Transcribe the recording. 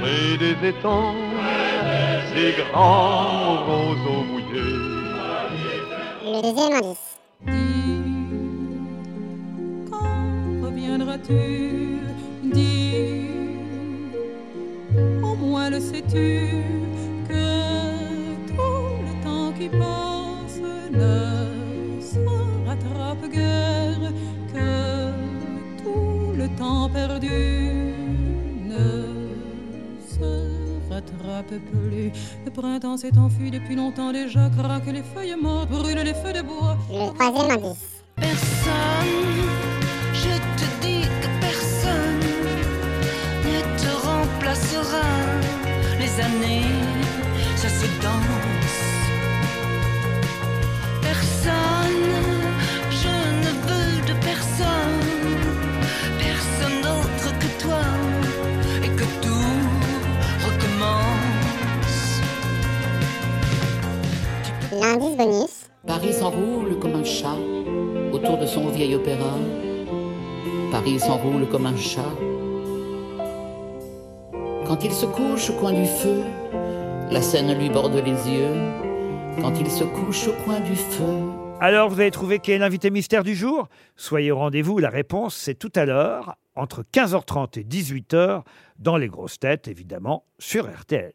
Près des étangs, ces grands roseaux mouillés. Le deuxième indice. Quand reviendras-tu Dis, au moins le sais-tu que tout le temps qui passe ne se rattrape guère, que tout le temps perdu plus. Le printemps s'est enfui depuis longtemps déjà, craque les feuilles mortes, brûlent les feux de bois. Le troisième indice. Personne, je te dis que personne ne te remplacera. Les années, se L'indice bonus. Paris s'enroule comme un chat autour de son vieil opéra. Paris s'enroule comme un chat. Quand il se couche au coin du feu, la Seine lui borde les yeux. Quand il se couche au coin du feu. Alors, vous avez trouvé qui est l'invité mystère du jour? Soyez au rendez-vous, la réponse c'est tout à l'heure, entre 15h30 et 18h, dans les grosses têtes, évidemment, sur RTL.